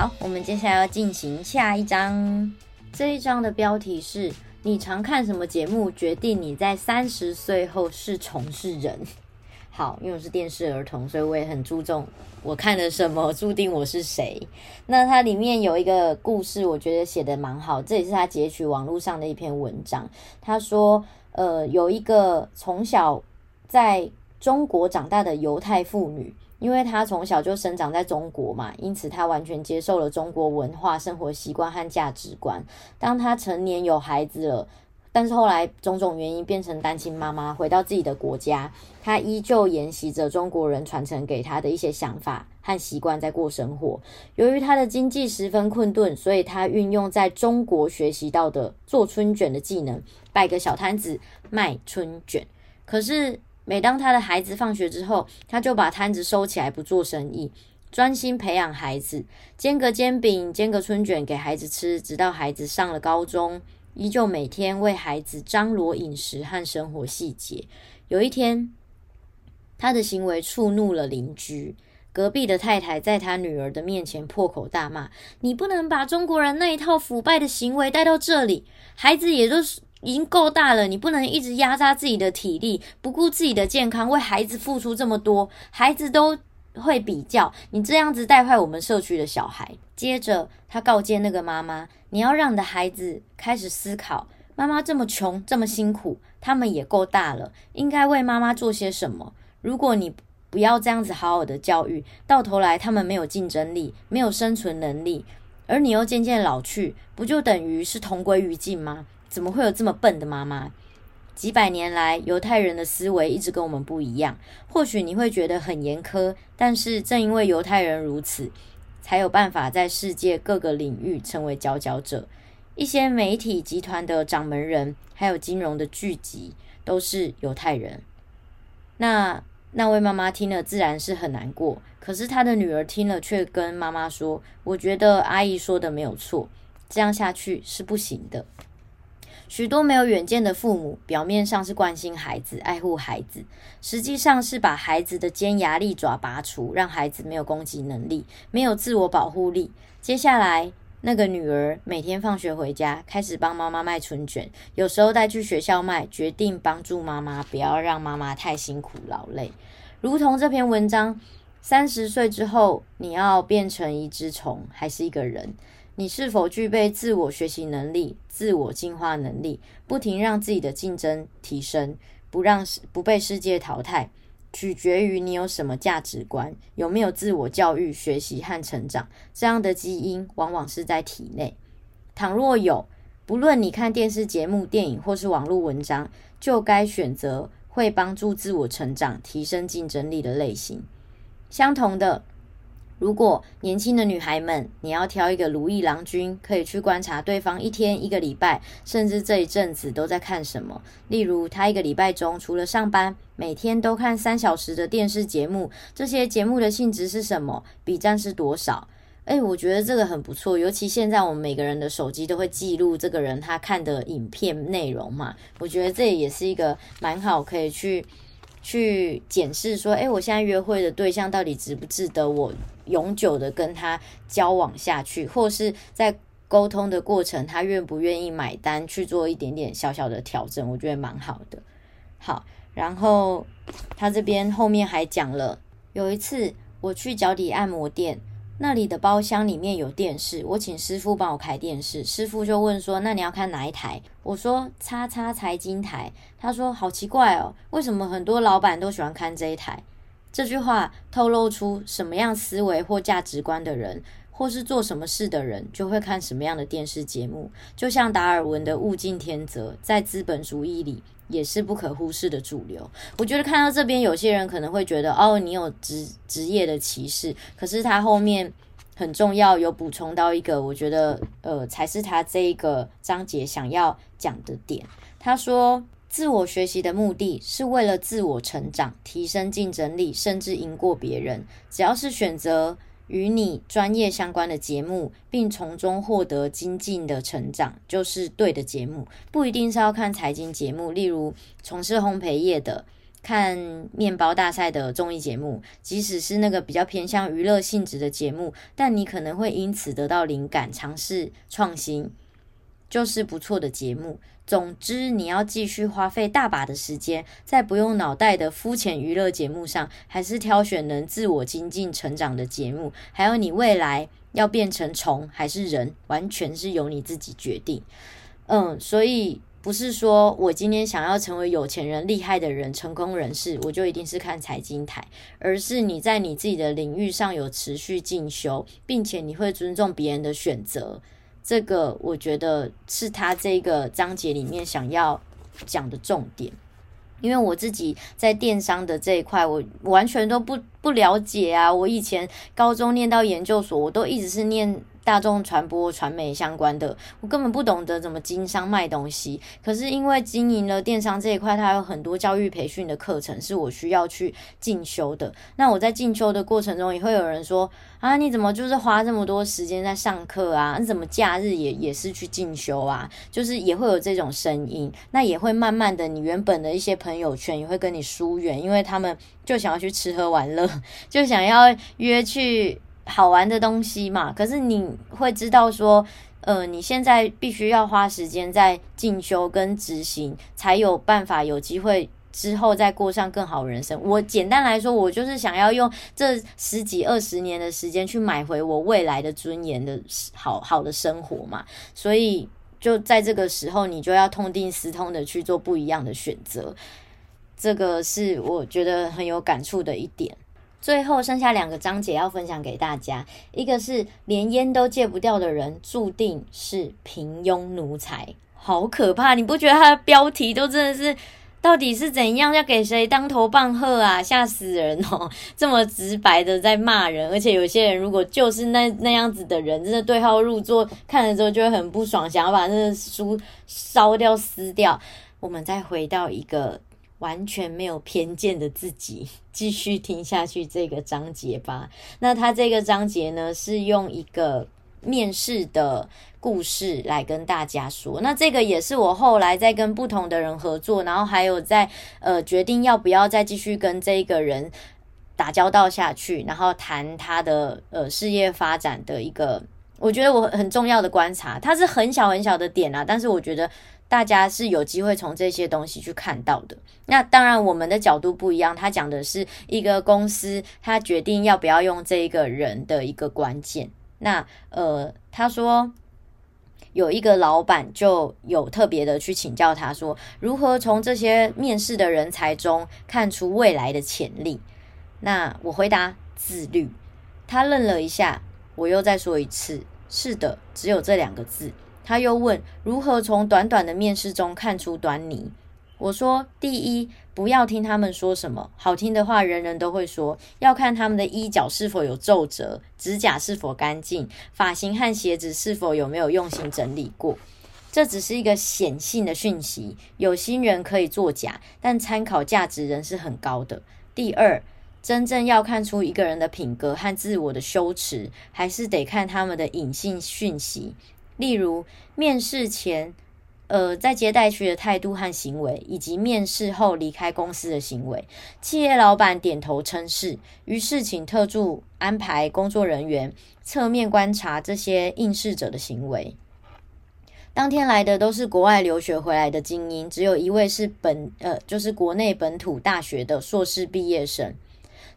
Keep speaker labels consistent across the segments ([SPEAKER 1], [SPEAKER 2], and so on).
[SPEAKER 1] 好，我们接下来要进行下一章。这一章的标题是“你常看什么节目，决定你在三十岁后是从事人”。好，因为我是电视儿童，所以我也很注重我看了什么，注定我是谁。那它里面有一个故事，我觉得写的蛮好，这也是他截取网络上的一篇文章。他说，呃，有一个从小在中国长大的犹太妇女，因为她从小就生长在中国嘛，因此她完全接受了中国文化、生活习惯和价值观。当她成年有孩子了。但是后来种种原因变成单亲妈妈，回到自己的国家，她依旧沿袭着中国人传承给她的一些想法和习惯在过生活。由于她的经济十分困顿，所以她运用在中国学习到的做春卷的技能，摆个小摊子卖春卷。可是每当他的孩子放学之后，他就把摊子收起来不做生意，专心培养孩子，煎个煎饼，煎个春卷给孩子吃，直到孩子上了高中。依旧每天为孩子张罗饮食和生活细节。有一天，他的行为触怒了邻居，隔壁的太太在他女儿的面前破口大骂：“你不能把中国人那一套腐败的行为带到这里。孩子也都是已经够大了，你不能一直压榨自己的体力，不顾自己的健康，为孩子付出这么多，孩子都……”会比较，你这样子带坏我们社区的小孩。接着，他告诫那个妈妈：“你要让你的孩子开始思考，妈妈这么穷，这么辛苦，他们也够大了，应该为妈妈做些什么。如果你不要这样子好好的教育，到头来他们没有竞争力，没有生存能力，而你又渐渐老去，不就等于是同归于尽吗？怎么会有这么笨的妈妈？”几百年来，犹太人的思维一直跟我们不一样。或许你会觉得很严苛，但是正因为犹太人如此，才有办法在世界各个领域成为佼佼者。一些媒体集团的掌门人，还有金融的巨集，都是犹太人。那那位妈妈听了自然是很难过，可是她的女儿听了却跟妈妈说：“我觉得阿姨说的没有错，这样下去是不行的。”许多没有远见的父母，表面上是关心孩子、爱护孩子，实际上是把孩子的尖牙利爪拔除，让孩子没有攻击能力，没有自我保护力。接下来，那个女儿每天放学回家，开始帮妈妈卖春卷，有时候带去学校卖，决定帮助妈妈，不要让妈妈太辛苦劳累。如同这篇文章，三十岁之后，你要变成一只虫，还是一个人？你是否具备自我学习能力、自我进化能力，不停让自己的竞争提升，不让不被世界淘汰，取决于你有什么价值观，有没有自我教育、学习和成长。这样的基因往往是在体内。倘若有，不论你看电视节目、电影或是网络文章，就该选择会帮助自我成长、提升竞争力的类型。相同的。如果年轻的女孩们，你要挑一个如意郎君，可以去观察对方一天、一个礼拜，甚至这一阵子都在看什么。例如，他一个礼拜中除了上班，每天都看三小时的电视节目，这些节目的性质是什么？笔战是多少？诶，我觉得这个很不错，尤其现在我们每个人的手机都会记录这个人他看的影片内容嘛，我觉得这也是一个蛮好可以去去检视说，诶，我现在约会的对象到底值不值得我永久的跟他交往下去，或是在沟通的过程，他愿不愿意买单去做一点点小小的调整，我觉得蛮好的。好，然后他这边后面还讲了，有一次我去脚底按摩店。那里的包厢里面有电视，我请师傅帮我开电视。师傅就问说：“那你要看哪一台？”我说：“叉叉财经台。”他说：“好奇怪哦，为什么很多老板都喜欢看这一台？”这句话透露出什么样思维或价值观的人，或是做什么事的人，就会看什么样的电视节目。就像达尔文的物竞天择，在资本主义里。也是不可忽视的主流。我觉得看到这边，有些人可能会觉得，哦，你有职职业的歧视。可是他后面很重要，有补充到一个，我觉得，呃，才是他这一个章节想要讲的点。他说，自我学习的目的是为了自我成长、提升竞争力，甚至赢过别人。只要是选择。与你专业相关的节目，并从中获得精进的成长，就是对的节目。不一定是要看财经节目，例如从事烘焙业的，看面包大赛的综艺节目，即使是那个比较偏向娱乐性质的节目，但你可能会因此得到灵感，尝试创新，就是不错的节目。总之，你要继续花费大把的时间在不用脑袋的肤浅娱乐节目上，还是挑选能自我精进成长的节目？还有，你未来要变成虫还是人，完全是由你自己决定。嗯，所以不是说我今天想要成为有钱人、厉害的人、成功人士，我就一定是看财经台，而是你在你自己的领域上有持续进修，并且你会尊重别人的选择。这个我觉得是他这个章节里面想要讲的重点，因为我自己在电商的这一块，我完全都不不了解啊。我以前高中念到研究所，我都一直是念。大众传播、传媒相关的，我根本不懂得怎么经商卖东西。可是因为经营了电商这一块，它有很多教育培训的课程是我需要去进修的。那我在进修的过程中，也会有人说：“啊，你怎么就是花这么多时间在上课啊？你怎么假日也也是去进修啊？”就是也会有这种声音。那也会慢慢的，你原本的一些朋友圈也会跟你疏远，因为他们就想要去吃喝玩乐，就想要约去。好玩的东西嘛，可是你会知道说，呃，你现在必须要花时间在进修跟执行，才有办法有机会之后再过上更好人生。我简单来说，我就是想要用这十几二十年的时间去买回我未来的尊严的好好的生活嘛。所以就在这个时候，你就要痛定思痛的去做不一样的选择。这个是我觉得很有感触的一点。最后剩下两个章节要分享给大家，一个是连烟都戒不掉的人，注定是平庸奴才，好可怕！你不觉得他的标题都真的是，到底是怎样要给谁当头棒喝啊？吓死人哦！这么直白的在骂人，而且有些人如果就是那那样子的人，真的对号入座，看了之后就会很不爽，想要把那个书烧掉撕掉。我们再回到一个。完全没有偏见的自己，继续听下去这个章节吧。那他这个章节呢，是用一个面试的故事来跟大家说。那这个也是我后来在跟不同的人合作，然后还有在呃决定要不要再继续跟这个人打交道下去，然后谈他的呃事业发展的一个，我觉得我很重要的观察。它是很小很小的点啊，但是我觉得。大家是有机会从这些东西去看到的。那当然，我们的角度不一样。他讲的是一个公司，他决定要不要用这一个人的一个关键。那呃，他说有一个老板就有特别的去请教他说，如何从这些面试的人才中看出未来的潜力？那我回答自律。他愣了一下，我又再说一次，是的，只有这两个字。他又问：“如何从短短的面试中看出端倪？”我说：“第一，不要听他们说什么，好听的话人人都会说，要看他们的衣角是否有皱褶，指甲是否干净，发型和鞋子是否有没有用心整理过。这只是一个显性的讯息，有心人可以作假，但参考价值仍是很高的。第二，真正要看出一个人的品格和自我的羞耻，还是得看他们的隐性讯息。”例如，面试前，呃，在接待区的态度和行为，以及面试后离开公司的行为。企业老板点头称是，于是请特助安排工作人员侧面观察这些应试者的行为。当天来的都是国外留学回来的精英，只有一位是本，呃，就是国内本土大学的硕士毕业生。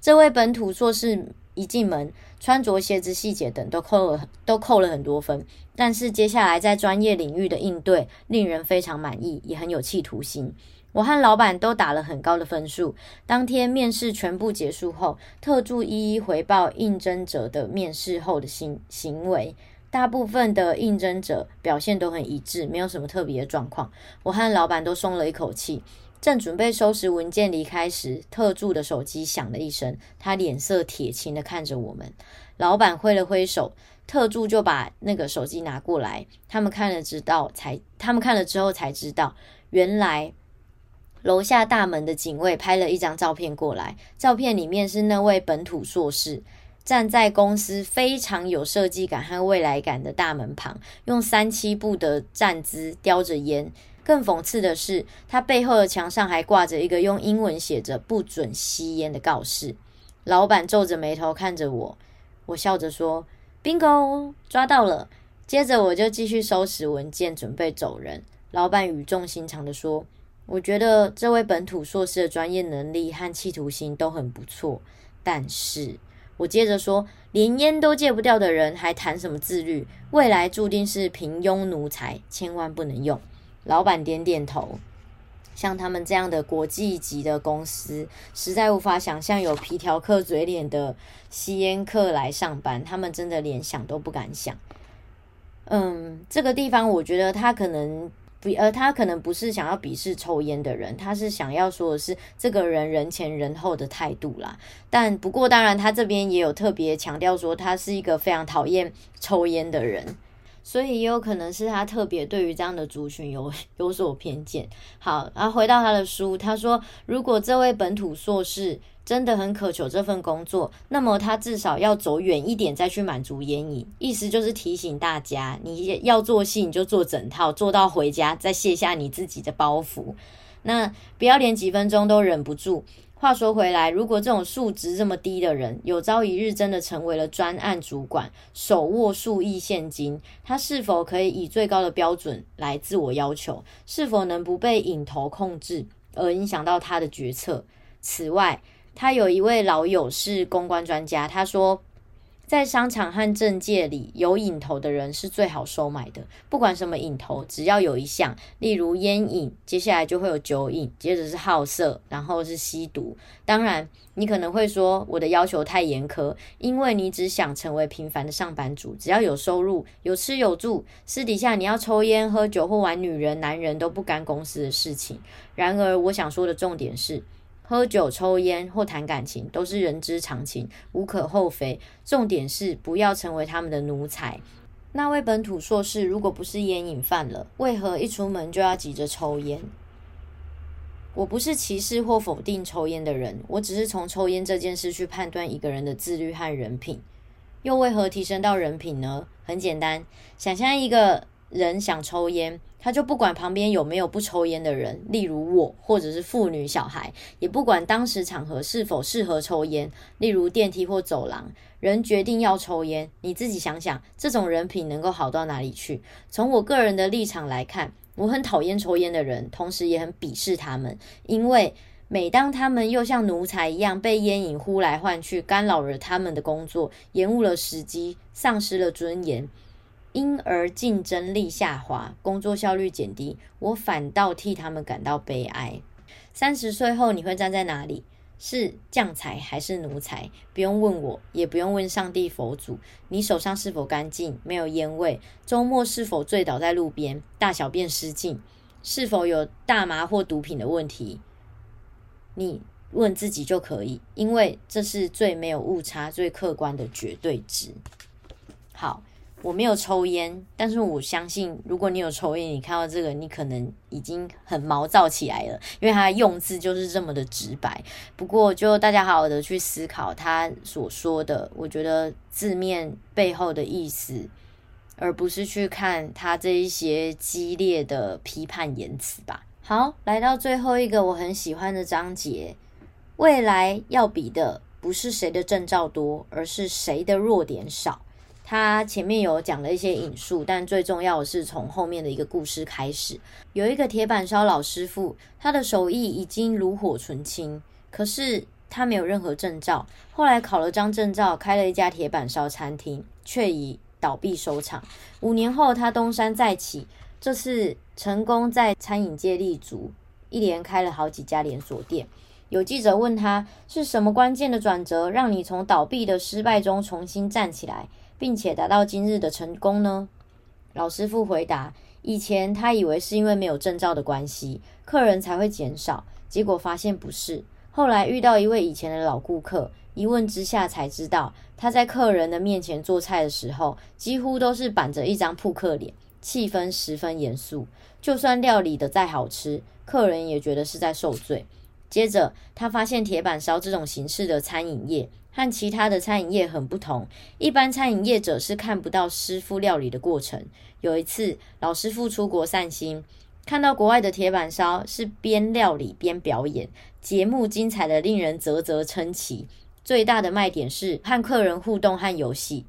[SPEAKER 1] 这位本土硕士一进门，穿着、鞋子细节等都扣了都扣了很多分，但是接下来在专业领域的应对令人非常满意，也很有企图心。我和老板都打了很高的分数。当天面试全部结束后，特助一一回报应征者的面试后的行行为，大部分的应征者表现都很一致，没有什么特别的状况。我和老板都松了一口气。正准备收拾文件离开时，特助的手机响了一声，他脸色铁青的看着我们。老板挥了挥手，特助就把那个手机拿过来。他们看了知道才，他们看了之后才知道，原来楼下大门的警卫拍了一张照片过来。照片里面是那位本土硕士站在公司非常有设计感和未来感的大门旁，用三七步的站姿叼着烟。更讽刺的是，他背后的墙上还挂着一个用英文写着“不准吸烟”的告示。老板皱着眉头看着我，我笑着说：“Bingo，抓到了。”接着我就继续收拾文件，准备走人。老板语重心长地说：“我觉得这位本土硕士的专业能力和企图心都很不错，但是……”我接着说：“连烟都戒不掉的人，还谈什么自律？未来注定是平庸奴才，千万不能用。”老板点点头，像他们这样的国际级的公司，实在无法想象有皮条客嘴脸的吸烟客来上班，他们真的连想都不敢想。嗯，这个地方我觉得他可能不，呃，他可能不是想要鄙视抽烟的人，他是想要说的是这个人人前人后的态度啦。但不过当然，他这边也有特别强调说，他是一个非常讨厌抽烟的人。所以也有可能是他特别对于这样的族群有 有所偏见。好，然后回到他的书，他说，如果这位本土硕士真的很渴求这份工作，那么他至少要走远一点再去满足烟瘾。意思就是提醒大家，你要做戏你就做整套，做到回家再卸下你自己的包袱，那不要连几分钟都忍不住。话说回来，如果这种素质这么低的人，有朝一日真的成为了专案主管，手握数亿现金，他是否可以以最高的标准来自我要求？是否能不被影头控制而影响到他的决策？此外，他有一位老友是公关专家，他说，在商场和政界里，有瘾头的人是最好收买的。不管什么瘾头，只要有一项，例如烟瘾，接下来就会有酒瘾，接着是好色，然后是吸毒。当然，你可能会说我的要求太严苛，因为你只想成为平凡的上班族，只要有收入、有吃有住，私底下你要抽烟、喝酒或玩女人、男人都不干公司的事情。然而，我想说的重点是。喝酒、抽烟或谈感情都是人之常情，无可厚非。重点是不要成为他们的奴才。那位本土硕士如果不是烟瘾犯了，为何一出门就要急着抽烟？我不是歧视或否定抽烟的人，我只是从抽烟这件事去判断一个人的自律和人品。又为何提升到人品呢？很简单，想象一个人想抽烟。他就不管旁边有没有不抽烟的人，例如我，或者是妇女、小孩，也不管当时场合是否适合抽烟，例如电梯或走廊，人决定要抽烟，你自己想想，这种人品能够好到哪里去？从我个人的立场来看，我很讨厌抽烟的人，同时也很鄙视他们，因为每当他们又像奴才一样被烟瘾呼来唤去，干扰了他们的工作，延误了时机，丧失了尊严。因而竞争力下滑，工作效率减低，我反倒替他们感到悲哀。三十岁后你会站在哪里？是将才还是奴才？不用问我，也不用问上帝佛祖。你手上是否干净？没有烟味？周末是否醉倒在路边？大小便失禁？是否有大麻或毒品的问题？你问自己就可以，因为这是最没有误差、最客观的绝对值。好。我没有抽烟，但是我相信，如果你有抽烟，你看到这个，你可能已经很毛躁起来了，因为他用字就是这么的直白。不过，就大家好好的去思考他所说的，我觉得字面背后的意思，而不是去看他这一些激烈的批判言辞吧。好，来到最后一个我很喜欢的章节，未来要比的不是谁的证照多，而是谁的弱点少。他前面有讲了一些引述，但最重要的是从后面的一个故事开始。有一个铁板烧老师傅，他的手艺已经炉火纯青，可是他没有任何证照。后来考了张证照，开了一家铁板烧餐厅，却以倒闭收场。五年后，他东山再起，这次成功在餐饮界立足，一连开了好几家连锁店。有记者问他，是什么关键的转折，让你从倒闭的失败中重新站起来？并且达到今日的成功呢？老师傅回答：以前他以为是因为没有证照的关系，客人才会减少，结果发现不是。后来遇到一位以前的老顾客，一问之下才知道，他在客人的面前做菜的时候，几乎都是板着一张扑克脸，气氛十分严肃。就算料理的再好吃，客人也觉得是在受罪。接着，他发现铁板烧这种形式的餐饮业。和其他的餐饮业很不同，一般餐饮业者是看不到师傅料理的过程。有一次，老师傅出国散心，看到国外的铁板烧是边料理边表演，节目精彩的令人啧啧称奇。最大的卖点是和客人互动和游戏。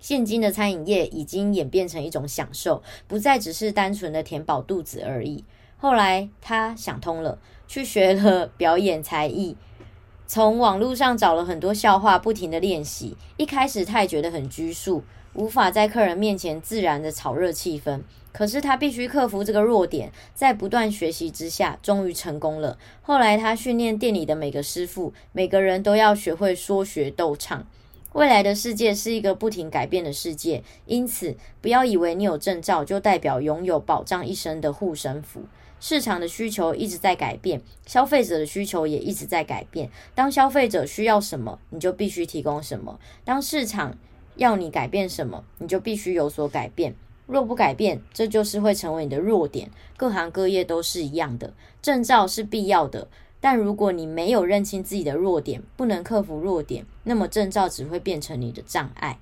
[SPEAKER 1] 现今的餐饮业已经演变成一种享受，不再只是单纯的填饱肚子而已。后来他想通了，去学了表演才艺，从网络上找了很多笑话，不停的练习。一开始他也觉得很拘束，无法在客人面前自然的炒热气氛。可是他必须克服这个弱点，在不断学习之下，终于成功了。后来他训练店里的每个师傅，每个人都要学会说学逗唱。未来的世界是一个不停改变的世界，因此不要以为你有证照就代表拥有保障一生的护身符。市场的需求一直在改变，消费者的需求也一直在改变。当消费者需要什么，你就必须提供什么；当市场要你改变什么，你就必须有所改变。若不改变，这就是会成为你的弱点。各行各业都是一样的，证照是必要的，但如果你没有认清自己的弱点，不能克服弱点，那么证照只会变成你的障碍。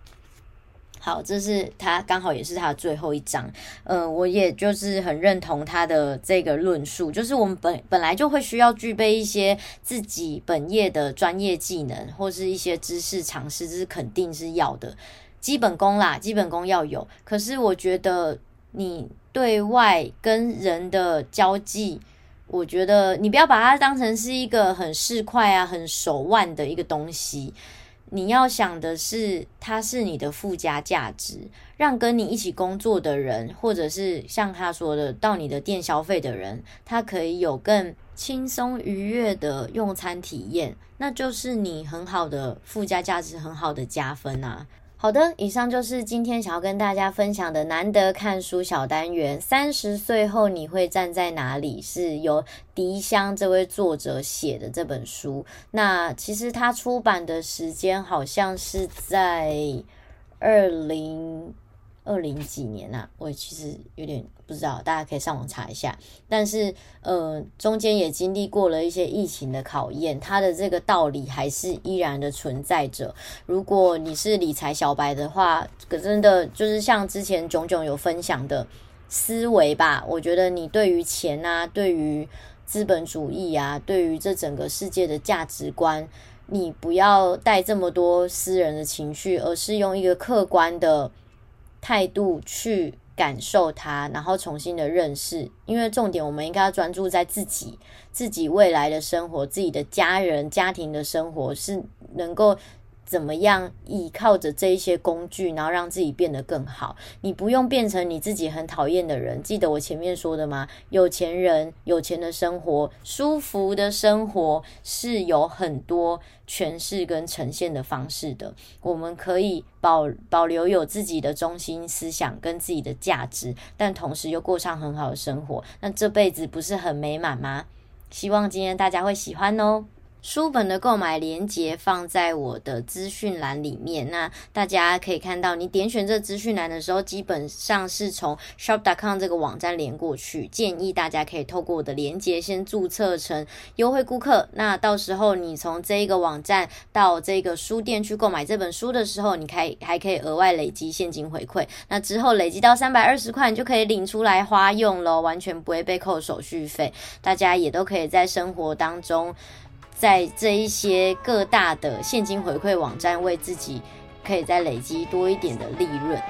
[SPEAKER 1] 好，这是他刚好也是他最后一章。呃，我也就是很认同他的这个论述，就是我们本本来就会需要具备一些自己本业的专业技能，或是一些知识常识，这是肯定是要的。基本功啦，基本功要有。可是我觉得你对外跟人的交际，我觉得你不要把它当成是一个很市侩啊、很手腕的一个东西。你要想的是，它是你的附加价值，让跟你一起工作的人，或者是像他说的，到你的店消费的人，他可以有更轻松愉悦的用餐体验，那就是你很好的附加价值，很好的加分啊。好的，以上就是今天想要跟大家分享的难得看书小单元。三十岁后你会站在哪里？是由迪香这位作者写的这本书。那其实他出版的时间好像是在二零。二零几年啊，我其实有点不知道，大家可以上网查一下。但是，呃，中间也经历过了一些疫情的考验，它的这个道理还是依然的存在着。如果你是理财小白的话，可真的就是像之前炯炯有分享的思维吧。我觉得你对于钱啊，对于资本主义啊，对于这整个世界的价值观，你不要带这么多私人的情绪，而是用一个客观的。态度去感受它，然后重新的认识，因为重点我们应该要专注在自己、自己未来的生活、自己的家人、家庭的生活是能够。怎么样依靠着这一些工具，然后让自己变得更好？你不用变成你自己很讨厌的人。记得我前面说的吗？有钱人有钱的生活，舒服的生活是有很多诠释跟呈现的方式的。我们可以保保留有自己的中心思想跟自己的价值，但同时又过上很好的生活。那这辈子不是很美满吗？希望今天大家会喜欢哦。书本的购买链接放在我的资讯栏里面，那大家可以看到，你点选这资讯栏的时候，基本上是从 shop.com 这个网站连过去。建议大家可以透过我的链接先注册成优惠顾客，那到时候你从这一个网站到这个书店去购买这本书的时候，你可以还可以额外累积现金回馈。那之后累积到三百二十块，你就可以领出来花用咯，完全不会被扣手续费。大家也都可以在生活当中。在这一些各大的现金回馈网站，为自己可以再累积多一点的利润。